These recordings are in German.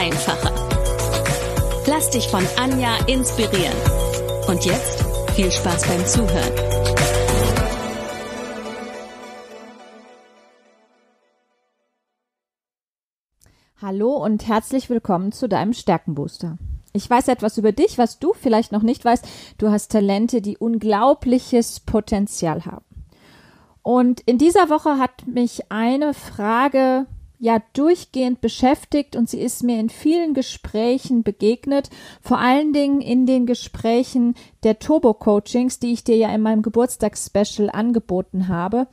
einfacher. Lass dich von Anja inspirieren. Und jetzt viel Spaß beim Zuhören. Hallo und herzlich willkommen zu deinem Stärkenbooster. Ich weiß etwas über dich, was du vielleicht noch nicht weißt. Du hast Talente, die unglaubliches Potenzial haben. Und in dieser Woche hat mich eine Frage ja durchgehend beschäftigt und sie ist mir in vielen Gesprächen begegnet, vor allen Dingen in den Gesprächen der Turbo Coachings, die ich dir ja in meinem Geburtstagsspecial angeboten habe.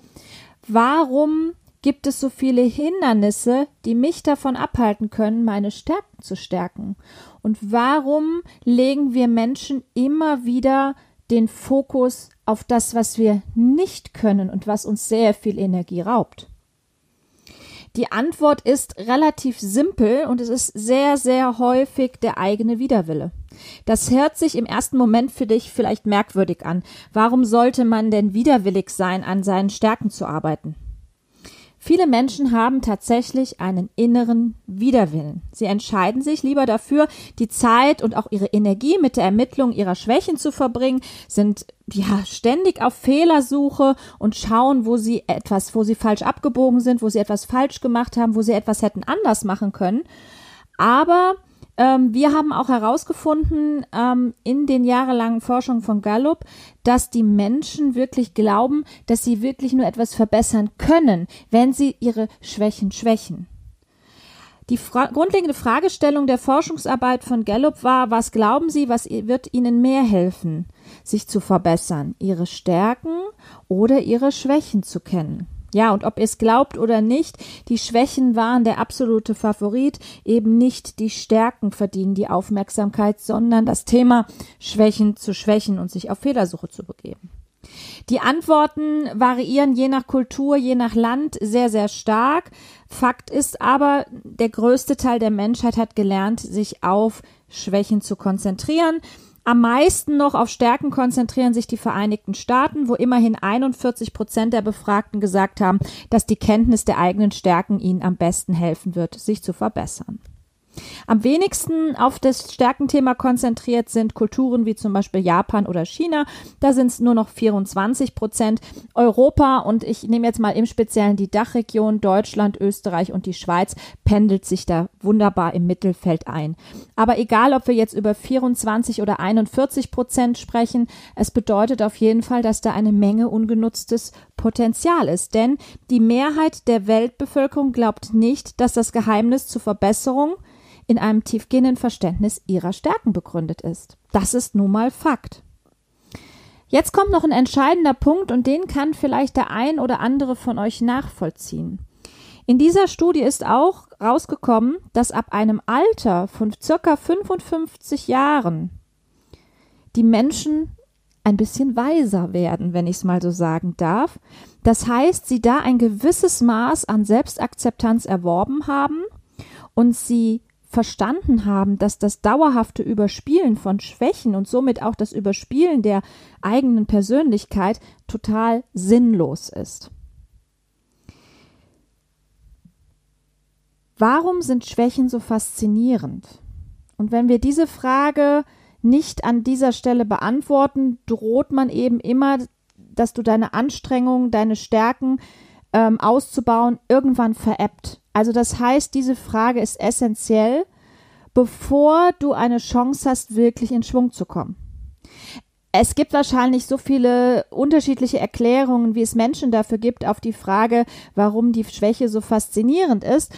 Warum gibt es so viele Hindernisse, die mich davon abhalten können, meine Stärken zu stärken? Und warum legen wir Menschen immer wieder den Fokus auf das, was wir nicht können und was uns sehr viel Energie raubt? Die Antwort ist relativ simpel und es ist sehr, sehr häufig der eigene Widerwille. Das hört sich im ersten Moment für dich vielleicht merkwürdig an. Warum sollte man denn widerwillig sein, an seinen Stärken zu arbeiten? Viele Menschen haben tatsächlich einen inneren Widerwillen. Sie entscheiden sich lieber dafür, die Zeit und auch ihre Energie mit der Ermittlung ihrer Schwächen zu verbringen, sind ja ständig auf Fehlersuche und schauen, wo sie etwas, wo sie falsch abgebogen sind, wo sie etwas falsch gemacht haben, wo sie etwas hätten anders machen können. Aber ähm, wir haben auch herausgefunden ähm, in den jahrelangen Forschungen von Gallup, dass die Menschen wirklich glauben, dass sie wirklich nur etwas verbessern können, wenn sie ihre Schwächen schwächen. Die Fra grundlegende Fragestellung der Forschungsarbeit von Gallup war, was glauben Sie, was wird Ihnen mehr helfen, sich zu verbessern, Ihre Stärken oder Ihre Schwächen zu kennen? Ja, und ob ihr es glaubt oder nicht, die Schwächen waren der absolute Favorit, eben nicht die Stärken verdienen die Aufmerksamkeit, sondern das Thema Schwächen zu schwächen und sich auf Fehlersuche zu begeben. Die Antworten variieren je nach Kultur, je nach Land sehr, sehr stark. Fakt ist aber, der größte Teil der Menschheit hat gelernt, sich auf Schwächen zu konzentrieren. Am meisten noch auf Stärken konzentrieren sich die Vereinigten Staaten, wo immerhin 41 Prozent der Befragten gesagt haben, dass die Kenntnis der eigenen Stärken ihnen am besten helfen wird, sich zu verbessern. Am wenigsten auf das Stärkenthema konzentriert sind Kulturen wie zum Beispiel Japan oder China. Da sind es nur noch 24 Prozent. Europa und ich nehme jetzt mal im Speziellen die Dachregion Deutschland, Österreich und die Schweiz pendelt sich da wunderbar im Mittelfeld ein. Aber egal, ob wir jetzt über 24 oder 41 Prozent sprechen, es bedeutet auf jeden Fall, dass da eine Menge ungenutztes Potenzial ist. Denn die Mehrheit der Weltbevölkerung glaubt nicht, dass das Geheimnis zur Verbesserung in einem tiefgehenden Verständnis ihrer Stärken begründet ist. Das ist nun mal Fakt. Jetzt kommt noch ein entscheidender Punkt und den kann vielleicht der ein oder andere von euch nachvollziehen. In dieser Studie ist auch rausgekommen, dass ab einem Alter von circa 55 Jahren die Menschen ein bisschen weiser werden, wenn ich es mal so sagen darf. Das heißt, sie da ein gewisses Maß an Selbstakzeptanz erworben haben und sie verstanden haben, dass das dauerhafte Überspielen von Schwächen und somit auch das Überspielen der eigenen Persönlichkeit total sinnlos ist. Warum sind Schwächen so faszinierend? Und wenn wir diese Frage nicht an dieser Stelle beantworten, droht man eben immer, dass du deine Anstrengungen, deine Stärken ähm, auszubauen, irgendwann veräppt. Also das heißt, diese Frage ist essentiell, bevor du eine Chance hast, wirklich in Schwung zu kommen. Es gibt wahrscheinlich so viele unterschiedliche Erklärungen, wie es Menschen dafür gibt, auf die Frage, warum die Schwäche so faszinierend ist.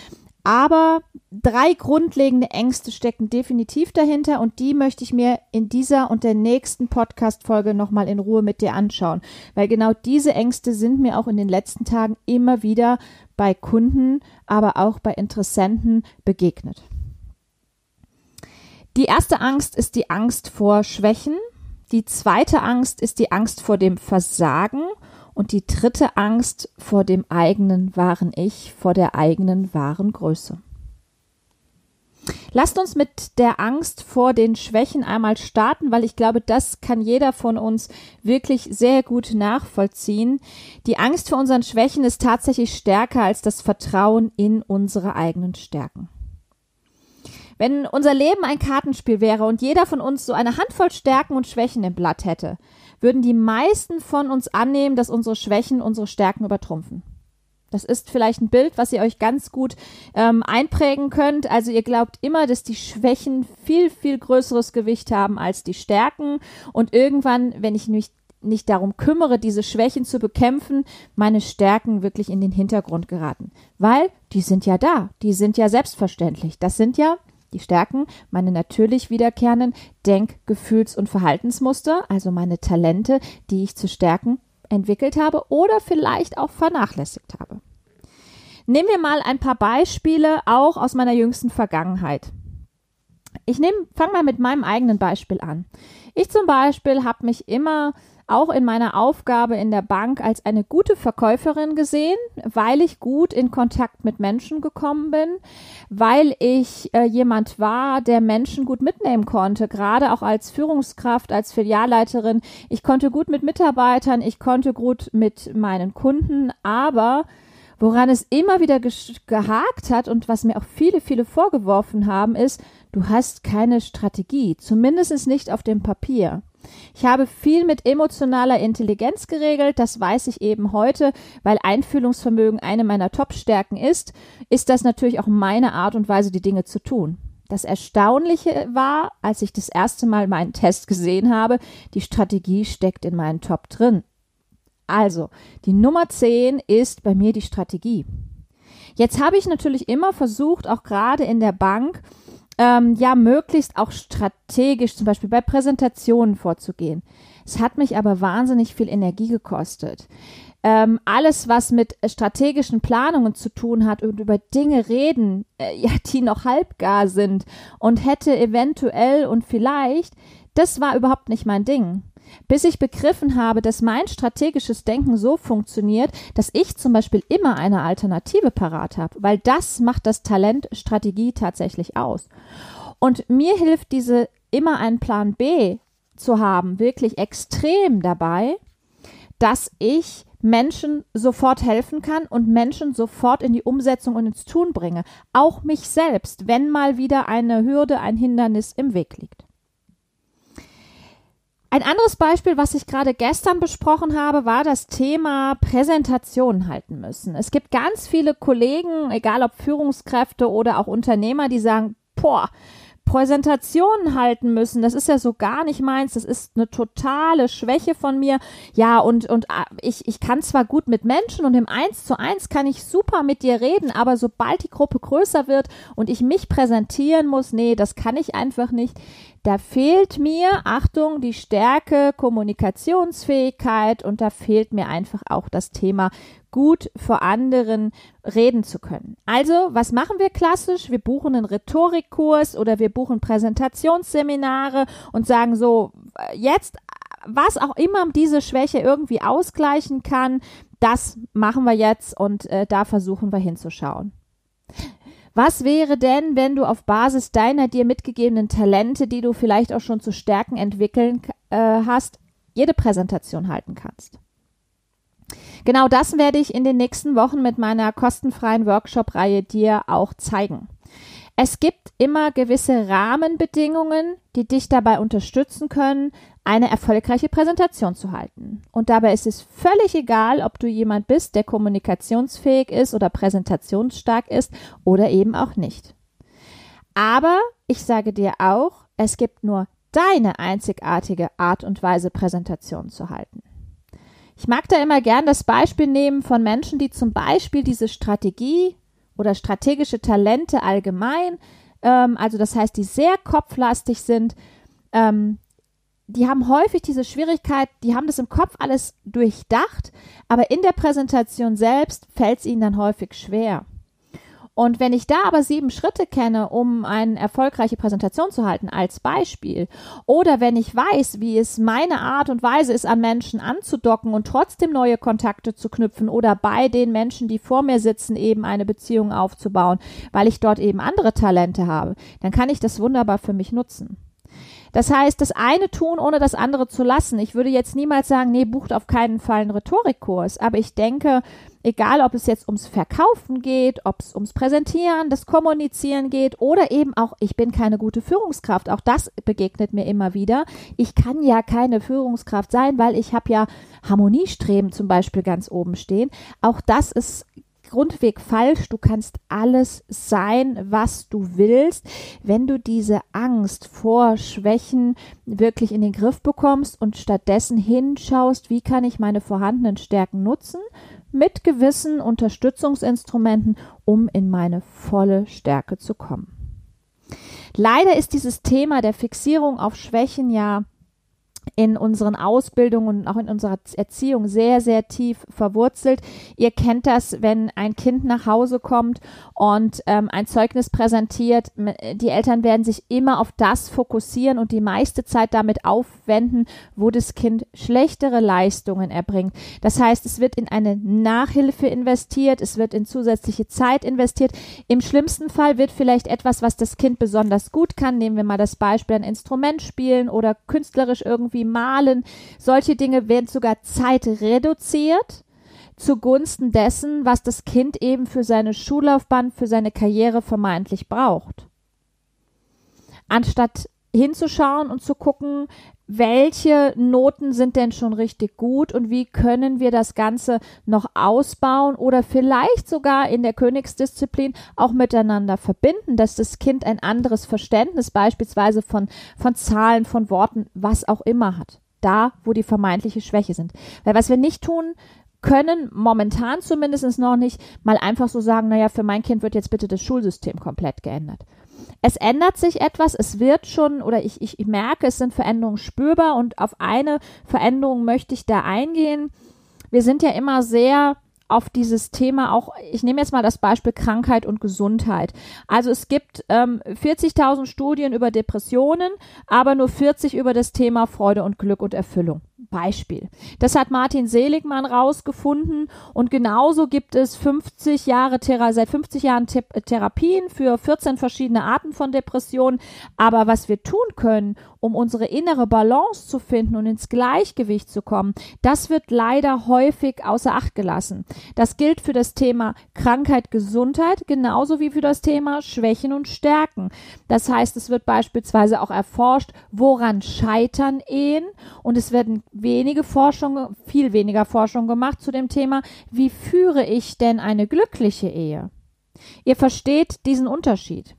Aber drei grundlegende Ängste stecken definitiv dahinter und die möchte ich mir in dieser und der nächsten Podcast-Folge nochmal in Ruhe mit dir anschauen. Weil genau diese Ängste sind mir auch in den letzten Tagen immer wieder bei Kunden, aber auch bei Interessenten begegnet. Die erste Angst ist die Angst vor Schwächen. Die zweite Angst ist die Angst vor dem Versagen. Und die dritte Angst vor dem eigenen wahren Ich, vor der eigenen wahren Größe. Lasst uns mit der Angst vor den Schwächen einmal starten, weil ich glaube, das kann jeder von uns wirklich sehr gut nachvollziehen. Die Angst vor unseren Schwächen ist tatsächlich stärker als das Vertrauen in unsere eigenen Stärken. Wenn unser Leben ein Kartenspiel wäre und jeder von uns so eine Handvoll Stärken und Schwächen im Blatt hätte, würden die meisten von uns annehmen, dass unsere Schwächen unsere Stärken übertrumpfen. Das ist vielleicht ein Bild, was ihr euch ganz gut ähm, einprägen könnt. Also ihr glaubt immer, dass die Schwächen viel, viel größeres Gewicht haben als die Stärken. Und irgendwann, wenn ich mich nicht darum kümmere, diese Schwächen zu bekämpfen, meine Stärken wirklich in den Hintergrund geraten. Weil die sind ja da, die sind ja selbstverständlich. Das sind ja die Stärken, meine natürlich wiederkehrenden Denk-, Gefühls- und Verhaltensmuster, also meine Talente, die ich zu stärken entwickelt habe oder vielleicht auch vernachlässigt habe. Nehmen wir mal ein paar Beispiele auch aus meiner jüngsten Vergangenheit. Ich nehme, fange mal mit meinem eigenen Beispiel an. Ich zum Beispiel habe mich immer auch in meiner Aufgabe in der Bank als eine gute Verkäuferin gesehen, weil ich gut in Kontakt mit Menschen gekommen bin, weil ich äh, jemand war, der Menschen gut mitnehmen konnte, gerade auch als Führungskraft, als Filialleiterin. Ich konnte gut mit Mitarbeitern, ich konnte gut mit meinen Kunden, aber woran es immer wieder gehakt hat und was mir auch viele, viele vorgeworfen haben, ist, du hast keine Strategie, zumindest nicht auf dem Papier. Ich habe viel mit emotionaler Intelligenz geregelt, das weiß ich eben heute, weil Einfühlungsvermögen eine meiner Top-Stärken ist, ist das natürlich auch meine Art und Weise, die Dinge zu tun. Das Erstaunliche war, als ich das erste Mal meinen Test gesehen habe, die Strategie steckt in meinen Top drin. Also, die Nummer 10 ist bei mir die Strategie. Jetzt habe ich natürlich immer versucht, auch gerade in der Bank, ähm, ja möglichst auch strategisch zum Beispiel bei Präsentationen vorzugehen. Es hat mich aber wahnsinnig viel Energie gekostet. Ähm, alles, was mit strategischen Planungen zu tun hat und über Dinge reden, äh, ja, die noch halbgar sind und hätte eventuell und vielleicht, das war überhaupt nicht mein Ding bis ich begriffen habe, dass mein strategisches Denken so funktioniert, dass ich zum Beispiel immer eine Alternative parat habe, weil das macht das Talent Strategie tatsächlich aus. Und mir hilft diese immer einen Plan B zu haben, wirklich extrem dabei, dass ich Menschen sofort helfen kann und Menschen sofort in die Umsetzung und ins Tun bringe. Auch mich selbst, wenn mal wieder eine Hürde, ein Hindernis im Weg liegt. Ein anderes Beispiel, was ich gerade gestern besprochen habe, war das Thema Präsentation halten müssen. Es gibt ganz viele Kollegen, egal ob Führungskräfte oder auch Unternehmer, die sagen, boah, Präsentationen halten müssen. Das ist ja so gar nicht meins. Das ist eine totale Schwäche von mir. Ja, und, und ah, ich, ich kann zwar gut mit Menschen und im Eins zu eins kann ich super mit dir reden, aber sobald die Gruppe größer wird und ich mich präsentieren muss, nee, das kann ich einfach nicht. Da fehlt mir, Achtung, die Stärke, Kommunikationsfähigkeit und da fehlt mir einfach auch das Thema gut vor anderen reden zu können. Also, was machen wir klassisch? Wir buchen einen Rhetorikkurs oder wir buchen Präsentationsseminare und sagen so, jetzt, was auch immer diese Schwäche irgendwie ausgleichen kann, das machen wir jetzt und äh, da versuchen wir hinzuschauen. Was wäre denn, wenn du auf Basis deiner dir mitgegebenen Talente, die du vielleicht auch schon zu Stärken entwickeln äh, hast, jede Präsentation halten kannst? Genau das werde ich in den nächsten Wochen mit meiner kostenfreien Workshop-Reihe dir auch zeigen. Es gibt immer gewisse Rahmenbedingungen, die dich dabei unterstützen können, eine erfolgreiche Präsentation zu halten. Und dabei ist es völlig egal, ob du jemand bist, der kommunikationsfähig ist oder präsentationsstark ist oder eben auch nicht. Aber ich sage dir auch, es gibt nur deine einzigartige Art und Weise, Präsentationen zu halten. Ich mag da immer gern das Beispiel nehmen von Menschen, die zum Beispiel diese Strategie oder strategische Talente allgemein, ähm, also das heißt, die sehr kopflastig sind, ähm, die haben häufig diese Schwierigkeit, die haben das im Kopf alles durchdacht, aber in der Präsentation selbst fällt es ihnen dann häufig schwer. Und wenn ich da aber sieben Schritte kenne, um eine erfolgreiche Präsentation zu halten, als Beispiel, oder wenn ich weiß, wie es meine Art und Weise ist, an Menschen anzudocken und trotzdem neue Kontakte zu knüpfen oder bei den Menschen, die vor mir sitzen, eben eine Beziehung aufzubauen, weil ich dort eben andere Talente habe, dann kann ich das wunderbar für mich nutzen. Das heißt, das eine tun, ohne das andere zu lassen. Ich würde jetzt niemals sagen, nee, bucht auf keinen Fall einen Rhetorikkurs. Aber ich denke, egal ob es jetzt ums Verkaufen geht, ob es ums Präsentieren, das Kommunizieren geht oder eben auch, ich bin keine gute Führungskraft. Auch das begegnet mir immer wieder. Ich kann ja keine Führungskraft sein, weil ich habe ja Harmoniestreben zum Beispiel ganz oben stehen. Auch das ist grundweg falsch. Du kannst alles sein, was du willst, wenn du diese Angst vor Schwächen wirklich in den Griff bekommst und stattdessen hinschaust, wie kann ich meine vorhandenen Stärken nutzen mit gewissen Unterstützungsinstrumenten, um in meine volle Stärke zu kommen. Leider ist dieses Thema der Fixierung auf Schwächen ja in unseren Ausbildungen und auch in unserer Erziehung sehr, sehr tief verwurzelt. Ihr kennt das, wenn ein Kind nach Hause kommt und ähm, ein Zeugnis präsentiert. Die Eltern werden sich immer auf das fokussieren und die meiste Zeit damit aufwenden, wo das Kind schlechtere Leistungen erbringt. Das heißt, es wird in eine Nachhilfe investiert, es wird in zusätzliche Zeit investiert. Im schlimmsten Fall wird vielleicht etwas, was das Kind besonders gut kann, nehmen wir mal das Beispiel ein Instrument spielen oder künstlerisch irgendwie malen. Solche Dinge werden sogar Zeit reduziert zugunsten dessen, was das Kind eben für seine Schullaufbahn, für seine Karriere vermeintlich braucht. Anstatt hinzuschauen und zu gucken, welche Noten sind denn schon richtig gut und wie können wir das Ganze noch ausbauen oder vielleicht sogar in der Königsdisziplin auch miteinander verbinden, dass das Kind ein anderes Verständnis beispielsweise von, von Zahlen, von Worten, was auch immer hat. Da, wo die vermeintliche Schwäche sind. Weil was wir nicht tun, können momentan zumindest noch nicht mal einfach so sagen, naja, für mein Kind wird jetzt bitte das Schulsystem komplett geändert es ändert sich etwas, es wird schon, oder ich, ich, merke, es sind Veränderungen spürbar und auf eine Veränderung möchte ich da eingehen. Wir sind ja immer sehr auf dieses Thema auch, ich nehme jetzt mal das Beispiel Krankheit und Gesundheit. Also es gibt ähm, 40.000 Studien über Depressionen, aber nur 40 über das Thema Freude und Glück und Erfüllung. Beispiel. Das hat Martin Seligmann rausgefunden und genauso gibt es 50 Jahre seit 50 Jahren Th Therapien für 14 verschiedene Arten von Depressionen. Aber was wir tun können, um unsere innere Balance zu finden und ins Gleichgewicht zu kommen, das wird leider häufig außer Acht gelassen. Das gilt für das Thema Krankheit, Gesundheit genauso wie für das Thema Schwächen und Stärken. Das heißt, es wird beispielsweise auch erforscht, woran scheitern Ehen und es werden wenige Forschung, viel weniger Forschung gemacht zu dem Thema, wie führe ich denn eine glückliche Ehe? Ihr versteht diesen Unterschied.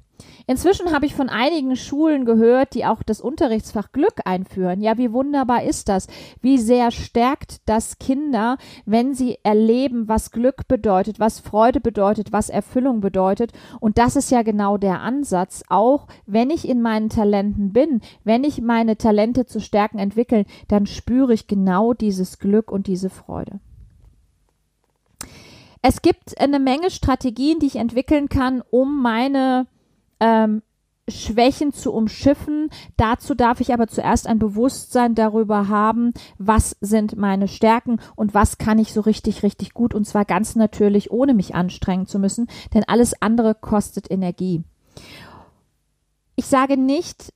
Inzwischen habe ich von einigen Schulen gehört, die auch das Unterrichtsfach Glück einführen. Ja, wie wunderbar ist das? Wie sehr stärkt das Kinder, wenn sie erleben, was Glück bedeutet, was Freude bedeutet, was Erfüllung bedeutet. Und das ist ja genau der Ansatz. Auch wenn ich in meinen Talenten bin, wenn ich meine Talente zu stärken entwickeln, dann spüre ich genau dieses Glück und diese Freude. Es gibt eine Menge Strategien, die ich entwickeln kann, um meine ähm, Schwächen zu umschiffen. Dazu darf ich aber zuerst ein Bewusstsein darüber haben, was sind meine Stärken und was kann ich so richtig, richtig gut und zwar ganz natürlich, ohne mich anstrengen zu müssen, denn alles andere kostet Energie. Ich sage nicht,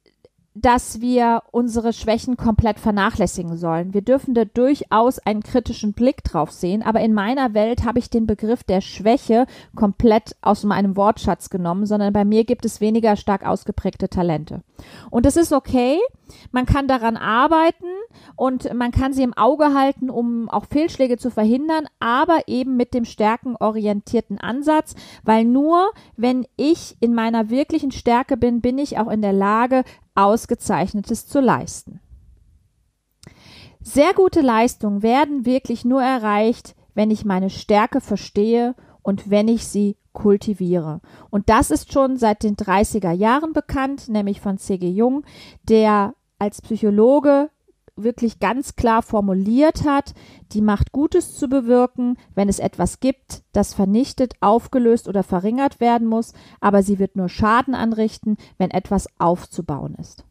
dass wir unsere Schwächen komplett vernachlässigen sollen. Wir dürfen da durchaus einen kritischen Blick drauf sehen, aber in meiner Welt habe ich den Begriff der Schwäche komplett aus meinem Wortschatz genommen, sondern bei mir gibt es weniger stark ausgeprägte Talente. Und das ist okay. Man kann daran arbeiten und man kann sie im Auge halten, um auch Fehlschläge zu verhindern, aber eben mit dem stärkenorientierten Ansatz, weil nur wenn ich in meiner wirklichen Stärke bin, bin ich auch in der Lage, Ausgezeichnetes zu leisten. Sehr gute Leistungen werden wirklich nur erreicht, wenn ich meine Stärke verstehe und wenn ich sie kultiviere. Und das ist schon seit den 30er Jahren bekannt, nämlich von C.G. Jung, der als Psychologe wirklich ganz klar formuliert hat, die Macht Gutes zu bewirken, wenn es etwas gibt, das vernichtet, aufgelöst oder verringert werden muss, aber sie wird nur Schaden anrichten, wenn etwas aufzubauen ist.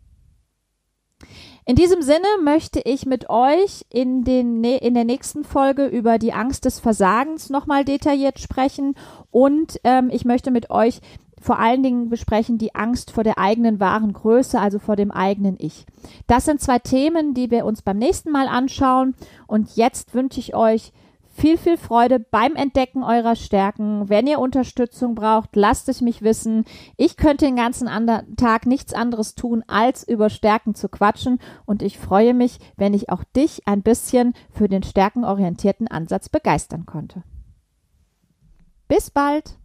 In diesem Sinne möchte ich mit euch in, den, in der nächsten Folge über die Angst des Versagens nochmal detailliert sprechen und ähm, ich möchte mit euch vor allen Dingen besprechen die Angst vor der eigenen wahren Größe, also vor dem eigenen Ich. Das sind zwei Themen, die wir uns beim nächsten Mal anschauen. Und jetzt wünsche ich euch viel, viel Freude beim Entdecken eurer Stärken. Wenn ihr Unterstützung braucht, lasst es mich wissen. Ich könnte den ganzen Tag nichts anderes tun, als über Stärken zu quatschen. Und ich freue mich, wenn ich auch dich ein bisschen für den stärkenorientierten Ansatz begeistern konnte. Bis bald!